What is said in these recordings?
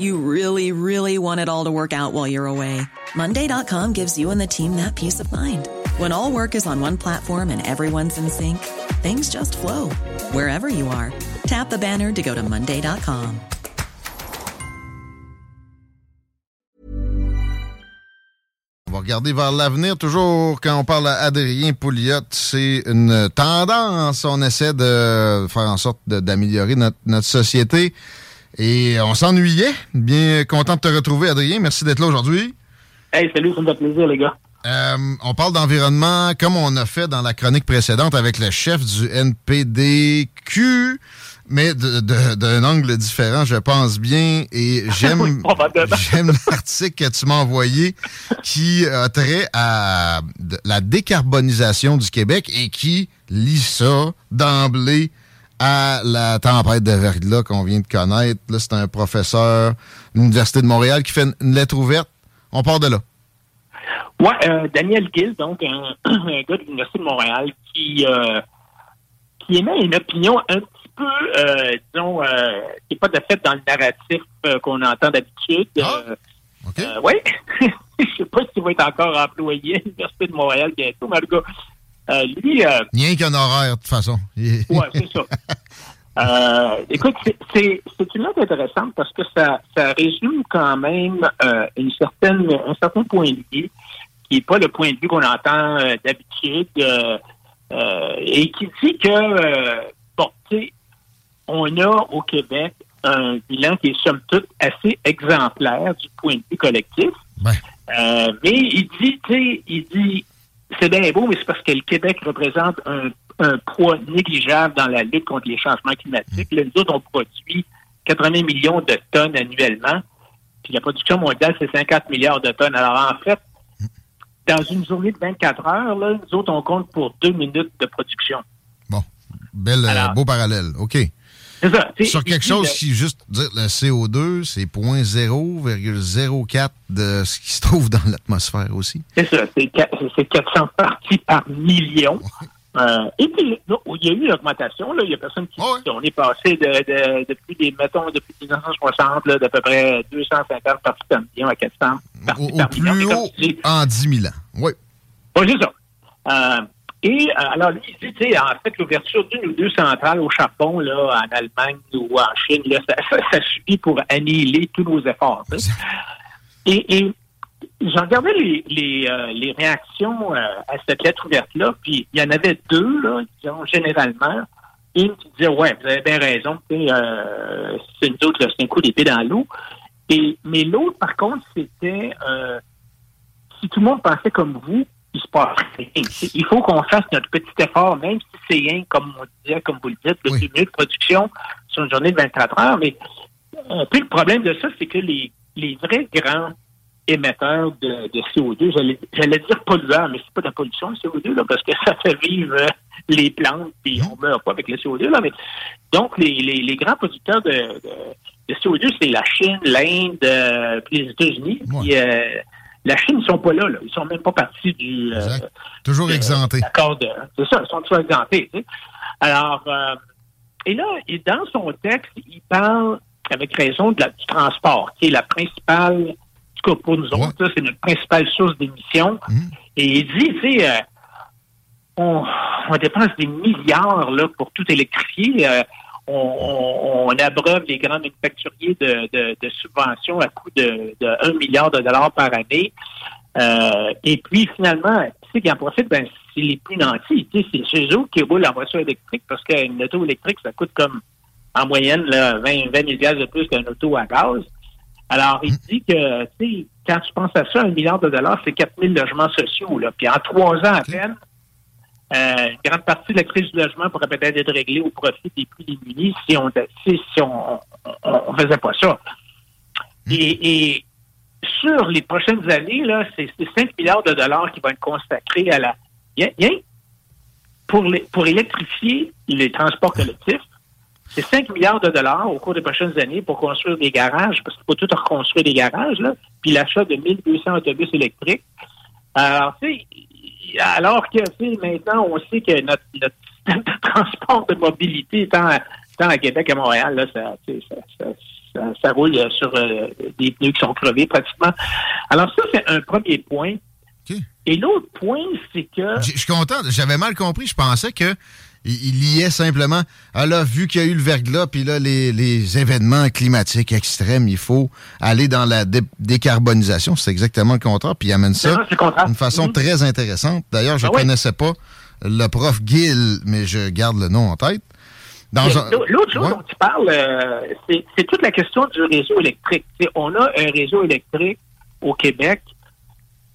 You really, really want it all to work out while you're away. Monday.com gives you and the team that peace of mind. When all work is on one platform and everyone's in sync, things just flow wherever you are. Tap the banner to go to Monday.com. On va regarder vers l'avenir. Toujours, quand on parle à Adrien Pouliot, c'est une tendance. On essaie de faire en sorte d'améliorer notre, notre société. Et on s'ennuyait. Bien content de te retrouver, Adrien. Merci d'être là aujourd'hui. Hey, salut, ça me fait plaisir, les gars. Euh, on parle d'environnement comme on a fait dans la chronique précédente avec le chef du NPDQ, mais d'un angle différent, je pense bien. Et j'aime j'aime l'article que tu m'as envoyé qui a trait à la décarbonisation du Québec et qui lit ça d'emblée à la tempête de verglas qu'on vient de connaître. Là, c'est un professeur de l'Université de Montréal qui fait une lettre ouverte. On part de là. Oui, euh, Daniel Gill, donc un, gars de l'Université de Montréal qui, euh, qui émet une opinion un petit peu, euh, disons, qui n'est pas de fait dans le narratif qu'on entend d'habitude. Ah, oui. Je ne sais pas s'il va être encore employé à l'Université de Montréal bientôt, mais le gars, euh, lui. Euh, Rien qu'un horaire, de toute façon. oui, c'est ça. Euh, écoute, c'est une note intéressante parce que ça, ça résume quand même une certaine, un certain point de vue qui n'est pas le point de vue qu'on entend d'habitude et qui dit que, bon, tu sais, on a au Québec un bilan qui est somme toute assez exemplaire du point de vue collectif. mais il dit, tu sais, il dit, c'est bien beau, mais c'est parce que le Québec représente un, poids négligeable dans la lutte contre les changements climatiques. Mmh. nous autres, on produit 80 millions de tonnes annuellement, puis la production mondiale, c'est 50 milliards de tonnes. Alors, en fait, dans une journée de 24 heures, là, nous autres, on compte pour deux minutes de production. Bon, euh, beau parallèle. OK. Sur quelque chose qui, juste dire, le CO2, c'est 0,04 de ce qui se trouve dans l'atmosphère aussi. C'est ça, c'est 400 parties par million. Euh, et puis, il y a eu une augmentation. Là. Il y a personne qui oh On est passé de, depuis des, mettons, depuis 1960, d'à peu près 250 parties par million à 400 parties au, par million. Au plus haut en 10 000 ans. Oui. Oui, c'est ça. Euh, et euh, alors, lui, il dit, en fait, l'ouverture d'une ou deux centrales au charbon, là, en Allemagne ou en Chine, là, ça, suffit pour annihiler tous nos efforts. Et, et j'ai regardé les, les, euh, réactions euh, à cette lettre ouverte-là, puis il y en avait deux, là, disons, généralement. Une qui disait, ouais, vous avez bien raison, euh, c'est une autre, c'est un coup d'épée dans l'eau. Et, mais l'autre, par contre, c'était, si tout le monde pensait comme vous, il se passe rien. Il faut qu'on fasse notre petit effort, même si c'est rien, comme on disait, comme vous le dites, de oui. de production sur une journée de 24 heures. Mais un peu le problème de ça, c'est que les, les vrais grands émetteurs de, de CO2, j'allais dire pollueurs, mais c'est pas de la pollution, le CO2, là, parce que ça fait vivre euh, les plantes, puis on meurt pas avec le CO2. Là, mais, donc, les, les, les grands producteurs de, de, CO2, c'est la Chine, l'Inde, euh, puis les États-Unis. Euh, la Chine, ils sont pas là, là. Ils sont même pas partis du. Euh, toujours exemptés. C'est ça, ils sont toujours exemptés. Alors, euh, et là, dans son texte, il parle avec raison de la, du transport, qui est la principale, en tout cas pour nous autres, c'est notre principale source d'émissions. Mhm. Et il dit, tu sais, euh, on, on, dépense des milliards là, pour tout électrifier on, on, abreuve les grands manufacturiers de, subventions à coût de, de 1 milliard de dollars par année. Euh, et puis, finalement, tu sais qui en profite? Ben, c'est les plus nantis. Tu sais, c'est chez eux qui roulent en voiture électrique parce qu'une auto électrique, ça coûte comme, en moyenne, là, 20, 20 milliards de plus qu'une auto à gaz. Alors, il dit que, tu sais, quand tu penses à ça, un milliard de dollars, c'est 4 000 logements sociaux, là. Puis en trois ans à peine, une grande partie de la crise du logement pourrait peut-être être réglée au profit des plus démunis si on si, on, on, faisait pas ça. Hmm. Et, sur les prochaines années, là, c'est 5 milliards de dollars qui vont être consacrés à la. pour, les, pour électrifier les transports collectifs, c'est 5 milliards de dollars au cours des prochaines années pour construire des garages, parce qu'il faut tout reconstruire des garages, là, puis l'achat de 1200 autobus électriques. Alors, tu sais, alors que maintenant, on sait que notre, notre système de transport de mobilité, tant, tant à Québec qu'à Montréal, là, ça, ça, ça, ça, roule sur euh, des pneus qui sont crevés pratiquement. Alors ça, c'est un premier point. Et l'autre point, c'est que... Je suis content. J'avais mal compris. Je pensais que il, liait simplement, ah là, vu qu'il y a eu le verglas, puis là, les, événements climatiques extrêmes, il faut aller dans la décarbonisation. C'est exactement le contraire. Puis il amène ça d'une façon mm-hmm. très intéressante. D'ailleurs, je ne ah connaissais pas le prof Gill, mais je garde le nom en tête. L'autre chose dont tu parles, euh, c'est toute la question du réseau électrique. on a un réseau électrique au Québec.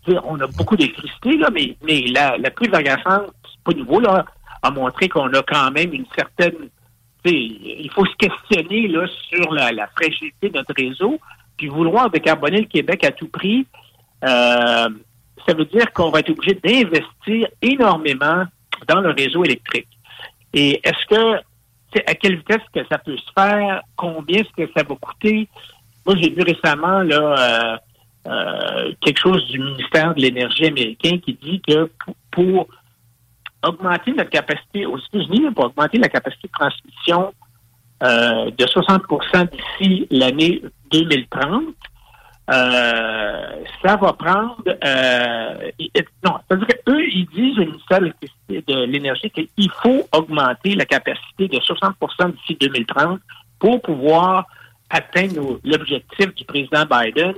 on a beaucoup d'électricité, mais, mais la, la pluie verglaçante, c'est pas nouveau, là, a montré qu'on a quand même une certaine. Il faut se questionner là, sur la, fragilité de notre réseau. Puis vouloir décarboner le Québec à tout prix, euh, ça veut dire qu'on va être obligé d'investir énormément dans le réseau électrique. Et est-ce que à quelle vitesse que ça peut se faire, combien est-ce que ça va coûter? Moi, j'ai vu récemment là euh, euh, quelque chose du ministère de l'Énergie américain qui dit que pour, augmenter notre capacité aux États-Unis, pour augmenter la capacité de transmission euh, de 60% d'ici l'année 2030, euh, ça va prendre euh, non, c'est-à-dire qu'eux, ils disent au ministère de l'Énergie qu'il faut augmenter la capacité de 60% d'ici 2030 pour pouvoir atteindre l'objectif du président Biden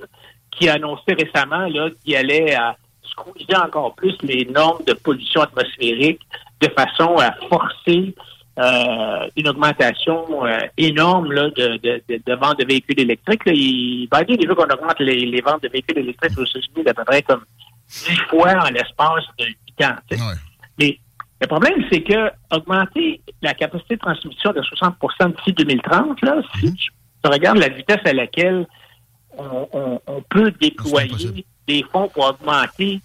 qui a annoncé récemment qu'il allait à squeezer encore plus les normes de pollution atmosphérique de façon à forcer euh, une augmentation euh, énorme là, de, de, de, ventes de véhicules électriques. Là. Il, Biden, il veut qu'on augmente les, les, ventes de véhicules électriques aux États-Unis d'à peu près comme dix fois en l'espace de huit ans. Mais le problème, c'est que augmenter la capacité de transmission de 60% d'ici 2030, là, si mm-hmm. tu, regardes la vitesse à laquelle on, on, on peut déployer des fonds pour augmenter.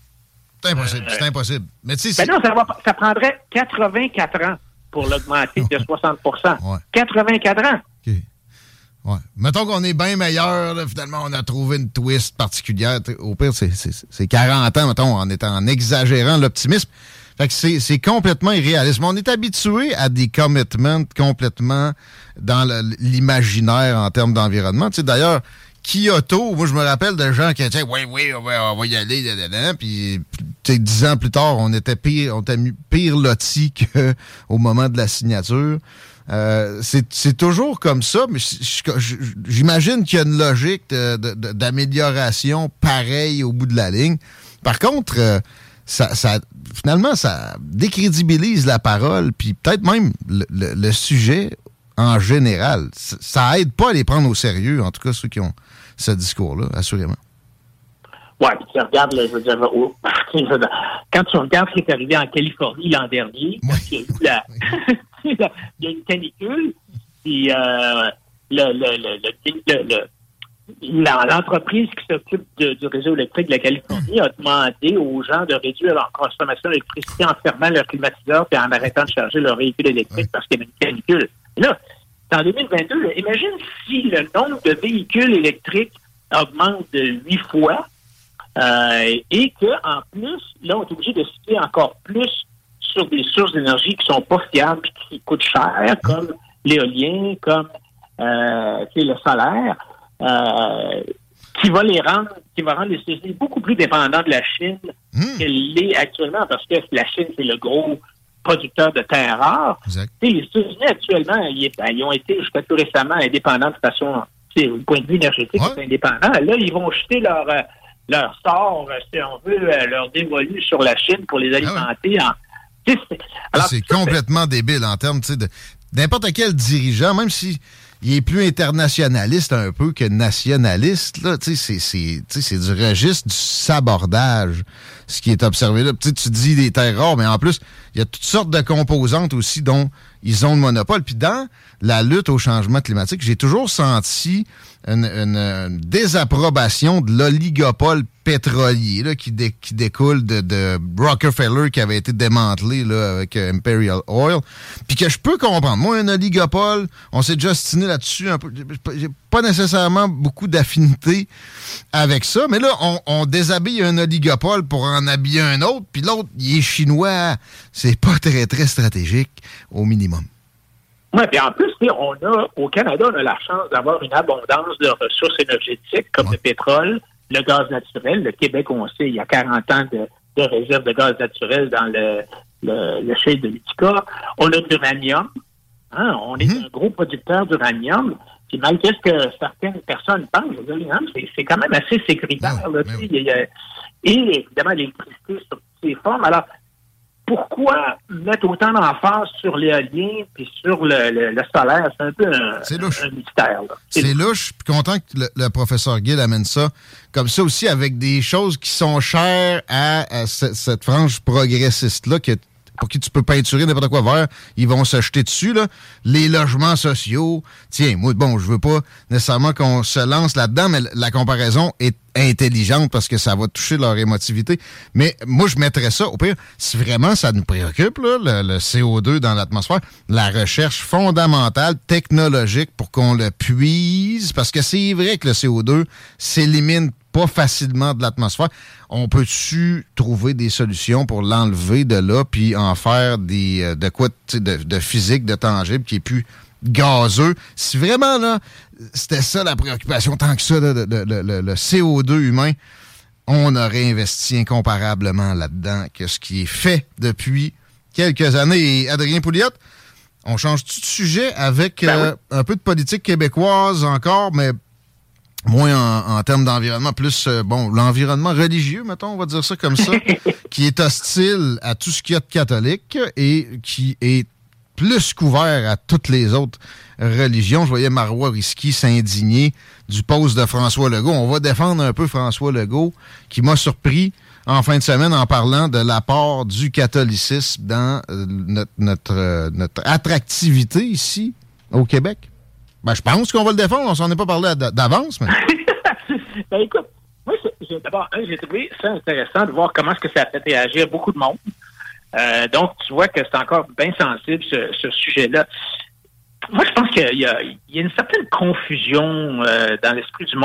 C'est impossible, c'est impossible. Mais tu sais, ben non, ça, va, ça prendrait 84 ans pour l'augmenter de 60% 84 ans. OK. Ouais. Mettons qu'on est bien meilleur, finalement, on a trouvé une twist particulière. Au pire, c'est 40 ans, mettons, en étant en exagérant l'optimisme. Fait que c'est complètement irréaliste. on est habitué à des commitments complètement dans l'imaginaire en termes d'environnement. Tu sais, D'ailleurs, Kyoto, moi je me rappelle de gens qui disaient oui, oui, on va, y aller, puis dix ans plus tard, on était pire, on était pire loti qu'au moment de la signature. Euh, c'est toujours comme ça, mais j'imagine qu'il y a une logique d'amélioration pareille au bout de la ligne. Par contre, euh, ça, finalement, ça décrédibilise la parole, puis peut-être même le, sujet en général. Ça, ça aide pas à les prendre au sérieux, en tout cas ceux qui ont ce discours-là, assurément. Oui, puis tu regardes, je veux dire, quand tu regardes ce qui est arrivé en Californie l'an dernier, il, y a il y a une canicule, puis euh, l'entreprise qui s'occupe du réseau électrique de la Californie a demandé aux gens de réduire leur consommation d'électricité en fermant leur climatiseur et en arrêtant de charger leur véhicule électrique parce qu'il y avait une canicule. là, en 2022, imagine si le nombre de véhicules électriques augmente de huit fois euh, et qu'en plus, là, on est obligé de citer encore plus sur des sources d'énergie qui sont pas fiables et qui coûtent cher, comme l'éolien, comme euh, le solaire, euh, qui va les rendre, qui va rendre les États-Unis beaucoup plus dépendants de la Chine hmm. qu'elle l'est actuellement, parce que la Chine, c'est le gros producteurs de terres rares. Les États-Unis, actuellement, ils, ont été jusqu'à tout récemment indépendants de façon, au point de vue énergétique, indépendants. Là, ils vont jeter leur, euh, leur sort, euh, si on veut, euh, leur dévolu sur la Chine pour les ah alimenter. c'est complètement débile en termes de n'importe quel dirigeant, même si il est plus internationaliste un peu que nationaliste. Là, c'est, c'est du registre du sabordage, ce qui est observé là. tu dis des terres rares, mais en plus, il y a toutes sortes de composantes aussi dont ils ont le monopole. Puis dans la lutte au changement climatique, j'ai toujours senti une, désapprobation de l'oligopole pétrolier là, qui, qui découle de, de, Rockefeller qui avait été démantelé là, avec euh, Imperial Oil. Puis que je peux comprendre. Moi, un oligopole, on s'est déjà stiné là-dessus un peu. J'ai pas nécessairement beaucoup d'affinité avec ça. Mais là, on, on, déshabille un oligopole pour en habiller un autre. Puis l'autre, il est chinois. C'est pas très, très stratégique au minimum. Oui, puis en plus, on a, au Canada, on a la chance d'avoir une abondance de ressources énergétiques comme le pétrole, le gaz naturel. Le Québec, on sait, il y a 40 ans de, de réserves de gaz naturel dans le, le, le de l'Utica. On a de l'uranium. Hein, on est mhm. un gros producteur d'uranium. Puis malgré ce que certaines personnes pensent, c'est quand même assez sécuritaire. là, et évidemment, l'électricité sur toutes ses formes. Alors, pourquoi mettre autant d'emphase sur l'éolien puis sur le, solaire? C'est un peu un, mystère. C'est louche. Puis content que le, professeur Gill amène ça comme ça aussi avec des choses qui sont chères à, cette, frange progressiste-là qui pour qui tu peux peinturer n'importe quoi vert, ils vont se jeter dessus. Là. Les logements sociaux, tiens, moi, bon, je veux pas nécessairement qu'on se lance là-dedans, mais la comparaison est intelligente parce que ça va toucher leur émotivité. Mais moi, je mettrais ça, au pire, si vraiment ça nous préoccupe, là, le, CO2 dans l'atmosphère, la recherche fondamentale, technologique pour qu'on le puise, parce que c'est vrai que le CO2 s'élimine pas facilement de l'atmosphère. On peut-tu trouver des solutions pour l'enlever de là, puis en faire des euh, de quoi de, physique, de tangible, qui est plus gazeux? Si vraiment là, c'était ça la préoccupation, tant que ça, le, le, CO2 humain, on aurait investi incomparablement là-dedans que ce qui est fait depuis quelques années. Et Adrien Pouliot, on change tout de sujet avec ben euh, un peu de politique québécoise encore, mais moins en, termes d'environnement, plus, euh, bon, l'environnement religieux, mettons, on va dire ça comme ça, qui est hostile à tout ce qu'il y a de catholique et qui est plus couvert à toutes les autres religions. Je voyais Marois Risky s'indigner du poste de François Legault. On va défendre un peu François Legault, qui m'a surpris en fin de semaine en parlant de l'apport du catholicisme dans euh, notre, notre, euh, notre attractivité ici, au Québec. Ben, je pense qu'on va le défendre. On s'en est pas parlé d'avance. Mais... ben, écoute, moi, d'abord, j'ai trouvé ça intéressant de voir comment est-ce que ça a fait réagir beaucoup de monde. Euh, donc, tu vois que c'est encore bien sensible, ce, ce sujet-là. Moi, je pense qu'il y, y, a une certaine confusion euh, dans l'esprit du monde.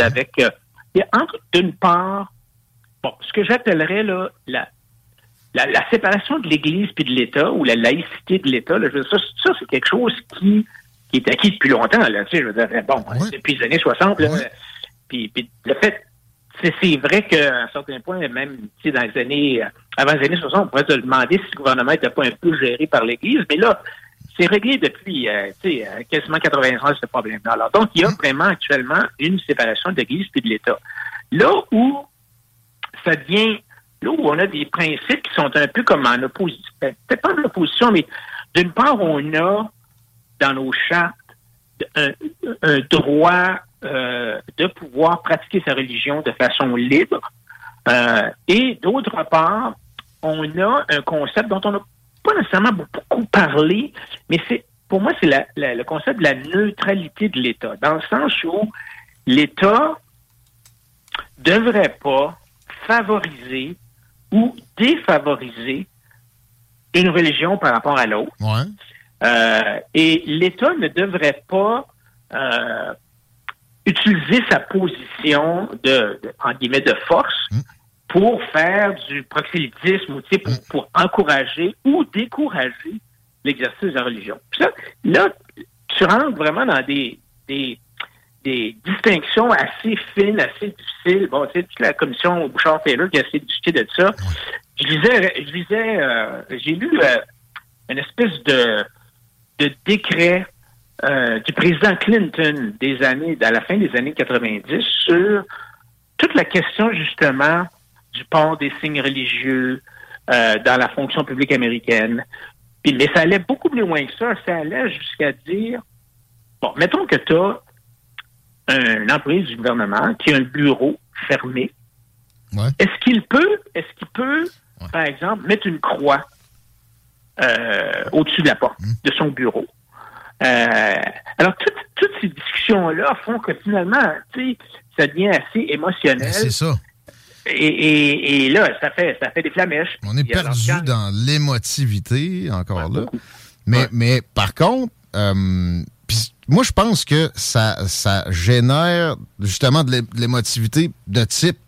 Avec, euh, entre, d'une part, bon, ce que j'appellerais là, la, la, la, séparation de l'Église puis de l'État ou la laïcité de l'État, ça, ça c'est quelque chose qui qui est acquis depuis longtemps. Là, tu sais, je veux dire, bon, depuis les années 60. Là, puis, puis, le fait, c'est vrai qu'à un certain point, même dans les années, avant les années 60, on pourrait se demander si le gouvernement n'était pas un peu géré par l'Église. Mais là, c'est réglé depuis euh, euh, quasiment 80 ans, ce problème-là. Alors, donc, il y a vraiment actuellement une séparation de l'Église et de l'État. Là où ça devient, là où on a des principes qui sont un peu comme en opposition, ben, peut-être pas en opposition, mais d'une part, on a dans nos chartes un, droit euh, de pouvoir pratiquer sa religion de façon libre. Euh, et d'autre part, on a un concept dont on n'a pas nécessairement beaucoup parlé, mais c'est pour moi, c'est le concept de la neutralité de l'État, dans le sens où l'État devrait pas favoriser ou défavoriser une religion par rapport à l'autre. Euh, et l'État ne devrait pas euh, utiliser sa position de, en guillemets, de force mm. Pour faire du proxélytisme ou pour, mm. pour encourager ou décourager l'exercice de la religion. là, tu rentres vraiment dans des, des, distinctions assez fines, assez difficiles. Bon, tu sais, toute la commission Bouchard-Taylor qui a essayé de discuter de ça. Je lisais, je lisais, euh, j'ai lu euh, une espèce de, de décret euh, du président Clinton des années, à la fin des années 90 sur toute la question justement du port des signes religieux dans la fonction publique américaine, mais ça allait beaucoup plus loin que ça. Ça allait jusqu'à dire, bon, mettons que tu as un employé du gouvernement qui a un bureau fermé. Est-ce qu'il peut, est-ce qu'il peut, par exemple, mettre une croix euh, au-dessus de la porte hmm. de son bureau? Euh, alors, toutes ces discussions-là font que finalement, tu sais, ça devient assez émotionnel. Ben, c'est ça. Et, là, ça fait, ça fait des flamèches. On est perdu dans l'émotivité, encore là. Mais, mais par contre, euh, moi, je pense que ça, ça génère justement de l'émotivité de type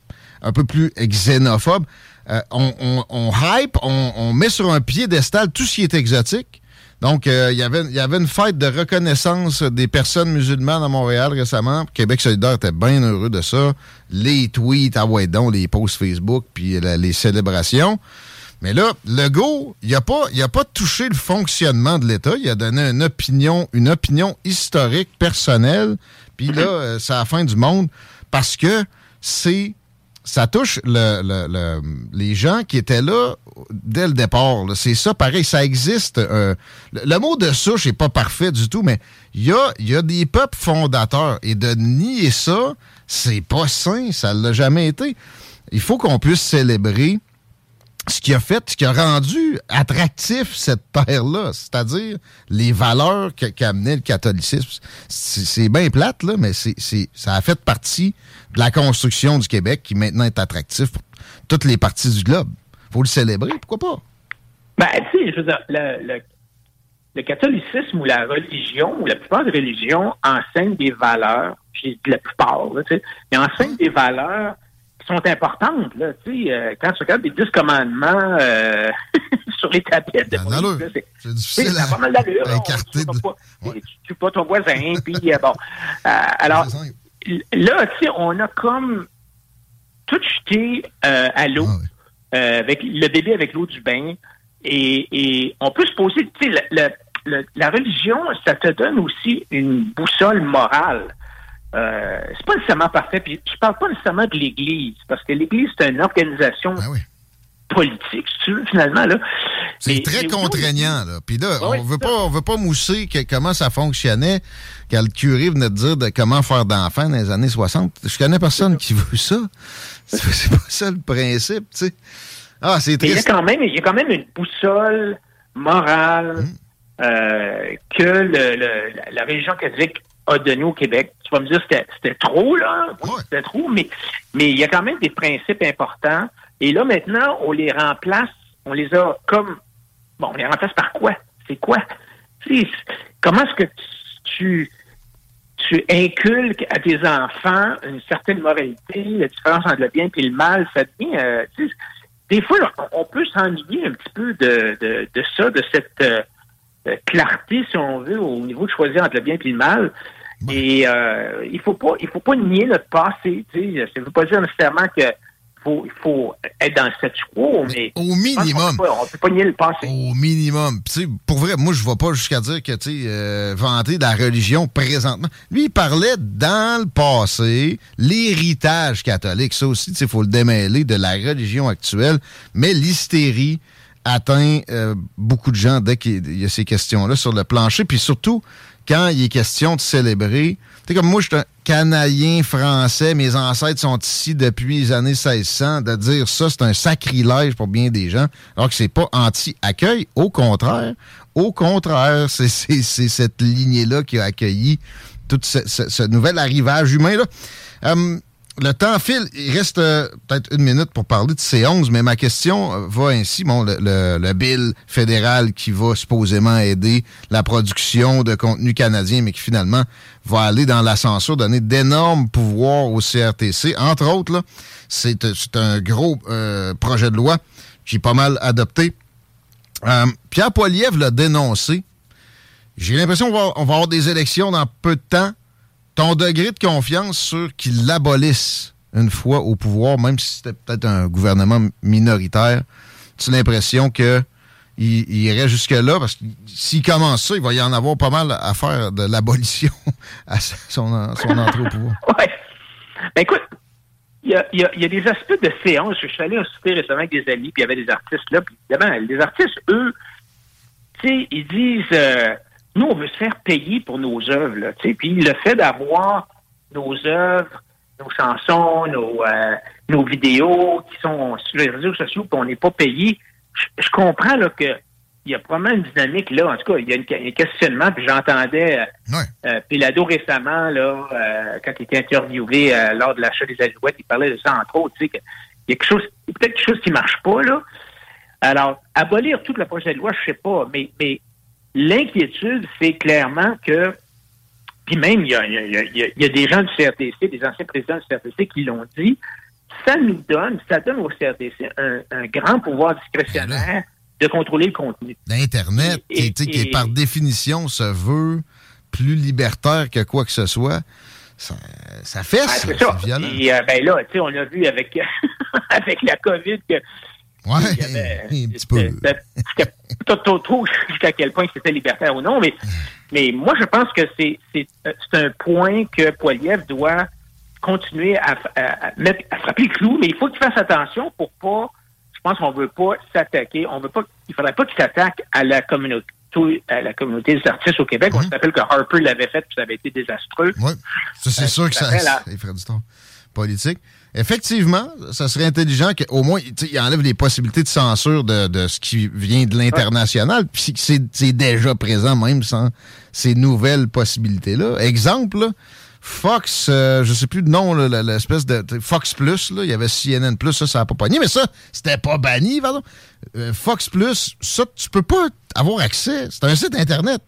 un peu plus xénophobe. Euh, on, on, hype, on, on, met sur un piédestal tout ce qui est exotique. Donc, euh, il y avait, une fête de reconnaissance des personnes musulmanes à Montréal récemment. Québec solidaire était bien heureux de ça. Les tweets, ah ouais donc, les posts Facebook, puis les célébrations. Mais là, Legault, il n'a pas, a pas touché le fonctionnement de l'État. Il a donné une opinion, une opinion historique, personnelle. Puis là, euh, c'est la fin du monde parce que c'est ça touche le, les gens qui étaient là dès le départ. C'est ça, pareil, ça existe. Euh, le, mot de souche n'est pas parfait du tout, mais il y a, y a des peuples fondateurs. Et de nier ça, c'est pas sain, ça l'a jamais été. Il faut qu'on puisse célébrer ce qui a fait, ce qui a rendu attractif cette terre-là, c'est-à-dire les valeurs qu'a amené le catholicisme. C'est bien plate, là, mais c'est ça a fait partie de la construction du Québec qui maintenant est attractif pour toutes les parties du globe. faut le célébrer, pourquoi pas? Ben, tu sais, je veux dire, le, le, catholicisme ou la religion, ou la plupart des religions enseignent des valeurs, puis la plupart, tu sais, ils enseignent des valeurs sont importantes. Là, euh, quand tu regardes les dix commandements euh, sur les tablettes de c'est difficile à, pas mal d'allure. Tu ne pas ton voisin. puis euh, bon. alors, là, on a comme tout jeté à l'eau ah avec le bébé avec l'eau du bain. Et, et, on peut se poser, tu sais, la religion, ça te donne aussi une boussole morale. Euh, c'est pas nécessairement parfait. Puis je parle pas nécessairement de l'Église, parce que l'Église, c'est une organisation ben politique, si tu veux, finalement. Là. C'est très contraignant. Là. Puis là, on veut pas, on veut pas mousser comment ça fonctionnait quand le curé venait de dire de comment faire d'enfants dans les années 60. Je connais personne qui veut ça. C'est pas ça le principe, tu sais. Ah, c'est Il y, a quand même, il y a quand même une boussole morale hum. euh, que le, la religion catholique a donné au Québec. Tu vas me dire c'était c'était trop, là. C'était trop, mais, mais il y a quand même des principes importants. Et là, maintenant, on les remplace, on les a comme bon, on les remplace par quoi? C'est quoi? comment est-ce que tu, tu inculques à tes enfants une certaine moralité, la différence entre le bien et le mal, ça devient euh, des fois, on peut s'ennuyer un petit peu de, de, de ça, de cette euh, clarté, si on veut, au niveau de choisir entre le bien et le mal. Et euh, il faut pas, il faut pas nier notre passé. Tu sais, ça veut pas dire nécessairement que faut, il faut être dans le statu quo, mais, au minimum, on ne peut pas nier le passé. Au minimum. pour vrai, moi, je ne vais pas jusqu'à dire que, tu euh, vanter de la religion présentement. Lui, il parlait dans le passé, l'héritage catholique. Ça aussi, il faut le démêler de la religion actuelle. Mais l'hystérie atteint euh, beaucoup de gens dès qu'il y a ces questions-là sur le plancher. Puis surtout, quand il est question de célébrer, tu comme moi, je suis un Canadien français, mes ancêtres sont ici depuis les années 1600, de dire ça, c'est un sacrilège pour bien des gens, alors que c'est pas anti-accueil. Au contraire, au contraire, c'est cette lignée-là qui a accueilli tout ce, nouvel arrivage humain-là. Euh, le temps file. Il reste euh, peut-être une minute pour parler de C11, mais ma question euh, va ainsi. Bon, le, le, bill fédéral qui va supposément aider la production de contenu canadien, mais qui finalement va aller dans la censure, donner d'énormes pouvoirs au CRTC. Entre autres, là, c'est, un gros projet de loi qui est pas mal adopté. Pierre Poilievre l'a dénoncé j'ai l'impression qu'on va, avoir des élections dans peu de temps. Ton degré de confiance sur qu'il l'abolisse une fois au pouvoir, même si c'était peut-être un gouvernement minoritaire, tu l'impression qu'il il irait jusque-là? Parce que s'il commence ça, il va y en avoir pas mal à faire de l'abolition à son, entrée au pouvoir. Oui. Ben écoute, il y, a, des aspects de séance. Je suis allé un souper récemment avec des amis, puis il y avait des artistes là. Puis évidemment, les artistes, eux, tu sais, ils disent... Euh, nous, on veut se faire payer pour nos œuvres. Là, puis le fait d'avoir nos œuvres, nos chansons, nos, euh, nos vidéos qui sont sur les réseaux sociaux, puis on n'est pas payé, je, comprends là, que il y a probablement une dynamique là. En tout cas, il y a, un questionnement. Puis j'entendais euh, euh, Pilado récemment, là, euh, quand il était interviewé lors de l'achat des alouettes, il parlait de ça entre autres. Tu sais, il y a quelque chose, peut-être quelque chose qui marche pas là. Alors, abolir toute la projet de loi, je sais pas, mais, mais L'inquiétude, c'est clairement que, puis même, il y a, des gens du CRTC, des anciens présidents du CRTC qui l'ont dit, ça nous donne, ça donne au CRTC un, grand pouvoir discrétionnaire de contrôler le contenu. L'Internet, qui, qui par définition se veut plus libertaire que quoi que ce soit, ça, ça fait ah, ça, violent. Et euh, ben là, tu sais, on a vu avec, avec la COVID que oui, un petit peu. Trop jusqu'à quel point c'était libertaire ou non, mais, mais moi, je pense que c'est un point que Poiliev doit continuer à, mettre, à frapper le clou, mais il faut qu'il fasse attention pour pas, je pense qu'on veut pas s'attaquer, on veut pas, il faudrait pas qu'il s'attaque à la communauté à la communauté des artistes au Québec. On se rappelle que Harper l'avait fait, puis ça avait été désastreux. Oui, ça c'est euh, sûr que ça, ça ferait du temps politique effectivement, ça serait intelligent qu'au moins, il enlève les possibilités de censure de, ce qui vient de l'international, puis c'est déjà présent même sans ces nouvelles possibilités-là. Exemple, Fox, euh, je sais plus le nom, l'espèce de Fox Plus, il y avait CNN Plus, ça, ça n'a pas pogné, mais ça, c'était pas banni, pardon. Euh, Fox Plus, ça, tu peux pas avoir accès. C'est un site Internet.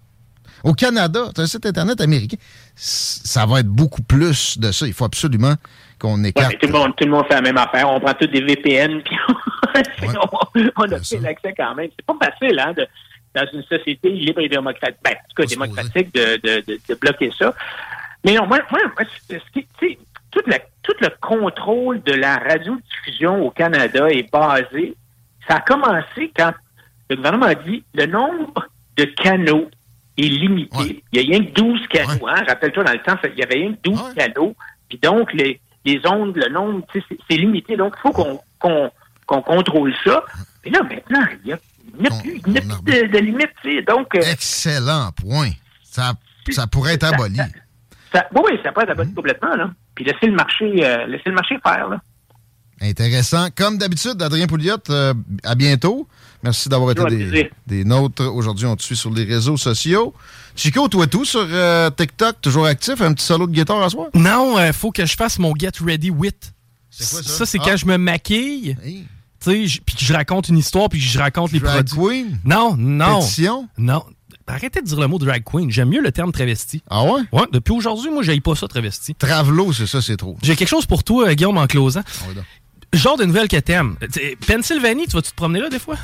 Au Canada, c'est un site Internet américain. Ça va être beaucoup plus de ça. Il faut absolument qu'on écarte. tout, le monde, tout le monde fait la même affaire. On prend tous des VPN, puis on, a fait l'accès quand même. C'est pas facile, hein, de, dans une société libre et démocratique, ben, en tout cas démocratique, de, de, de, bloquer ça. Mais non, moi, moi, tout, tout le contrôle de la radiodiffusion au Canada est basé. Ça a commencé quand le gouvernement a dit le nombre de canaux est limité. Il y a rien que 12 canaux. Hein? Rappelle-toi, dans le temps, il y avait rien que 12 canaux. Puis donc, les, les ondes, le nombre, c'est limité. Donc, il faut qu'on contrôle ça. Et là, maintenant, il n'y a, plus, de, limite. Donc, euh, Excellent point. Ça, ça pourrait être aboli. oui, ça pourrait être aboli complètement. Là. Puis laisser le marché, euh, laisser le marché faire. Là. Intéressant. Comme d'habitude, Adrien Pouliot, euh, à bientôt. Merci d'avoir été des, des, nôtres. Aujourd'hui, on te suit sur les réseaux sociaux. Chico, toi tout sur euh, TikTok, toujours actif, un petit solo de guitare à soi? Non, il euh, faut que je fasse mon Get Ready With. C'est quoi ça? Ça, c'est quand ah. je me maquille. puis que je raconte une histoire, puis que je raconte les drag produits. Queen? Non, non. Pétition? Non. Arrêtez de dire le mot drag queen. J'aime mieux le terme travesti. Ah ouais? Ouais, depuis aujourd'hui, moi, j'aille pas ça, travesti. Travelo, c'est ça, c'est trop. J'ai quelque chose pour toi, Guillaume, en closant. Genre de nouvelles que t'aimes. Pennsylvanie, tu vas-tu te promener là des fois?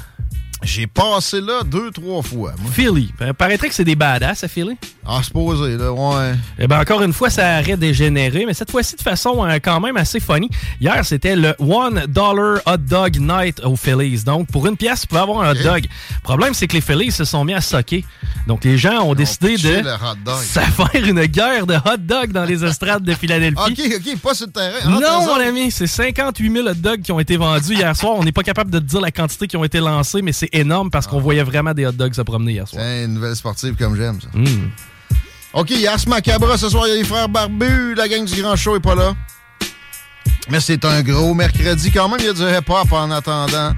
J'ai passé là deux, trois fois. Philly. Paraîtrait que c'est des badass à Philly. Ah, supposé, là, ouais. Eh bien, encore une fois, ça arrête dégénéré, mais cette fois-ci de façon euh, quand même assez funny. Hier, c'était le One Dollar Hot Dog Night au Phillies. Donc, pour une pièce, tu peux avoir un hot dog. Le problème, c'est que les Phillies se sont mis à socker. Donc, les gens ont décidé de ça faire une guerre de hot dog dans les estrades de Philadelphie. OK, OK, pas sur le terrain. non, mon ami, c'est 58 000 hot dogs qui ont été vendus hier soir. On n'est pas capable de dire la quantité qui ont été lancés, mais c'est énorme parce qu'on ah. voyait vraiment des hot dogs se promener hier soir. C'est une nouvelle sportive comme j'aime, ça. Hmm. OK, Yas Macabra ce soir, il y a les frères barbus. La gang du Grand Show est pas là. Mais c'est un gros mercredi quand même. Il y a du hip-hop en attendant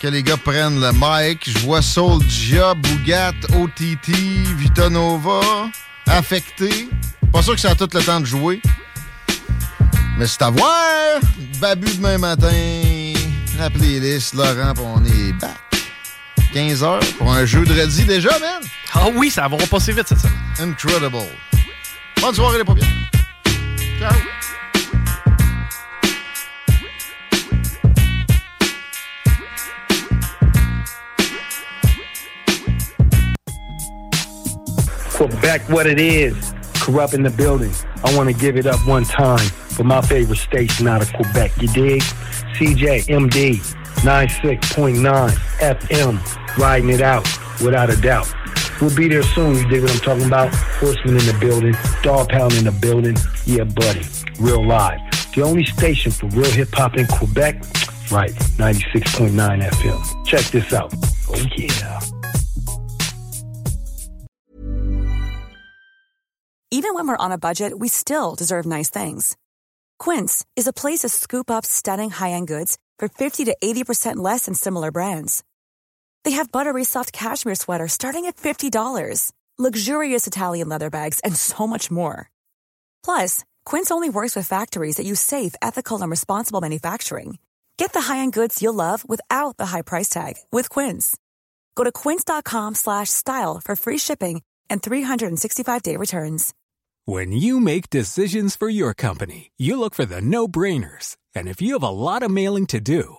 que les gars prennent le mic. Je vois Soulja, Bougat, OTT, Vitanova, Affecté. Pas sûr que ça a tout le temps de jouer. Mais c'est à voir. Babu demain matin. La playlist, Laurent, on est back. 15h pour un jeu de redis déjà, man. Ah oui, ça va passer vite cette semaine. Incredible. Bonne soirée, les paupières. Ciao. Quebec, what it is. Corrupt in the building. I want to give it up one time for my favorite station out of Quebec. You dig? CJMD 96.9 FM. Riding it out without a doubt. We'll be there soon. You dig what I'm talking about? Horseman in the building. Dog pound in the building. Yeah, buddy. Real live. The only station for real hip hop in Quebec. Right. 96.9 FM. Check this out. Oh, yeah. Even when we're on a budget, we still deserve nice things. Quince is a place to scoop up stunning high-end goods for 50 to 80% less than similar brands. They have buttery soft cashmere sweaters starting at $50, luxurious Italian leather bags, and so much more. Plus, Quince only works with factories that use safe, ethical, and responsible manufacturing. Get the high-end goods you'll love without the high price tag with Quince. Go to quince.com slash style for free shipping and 365-day returns. When you make decisions for your company, you look for the no-brainers. And if you have a lot of mailing to do,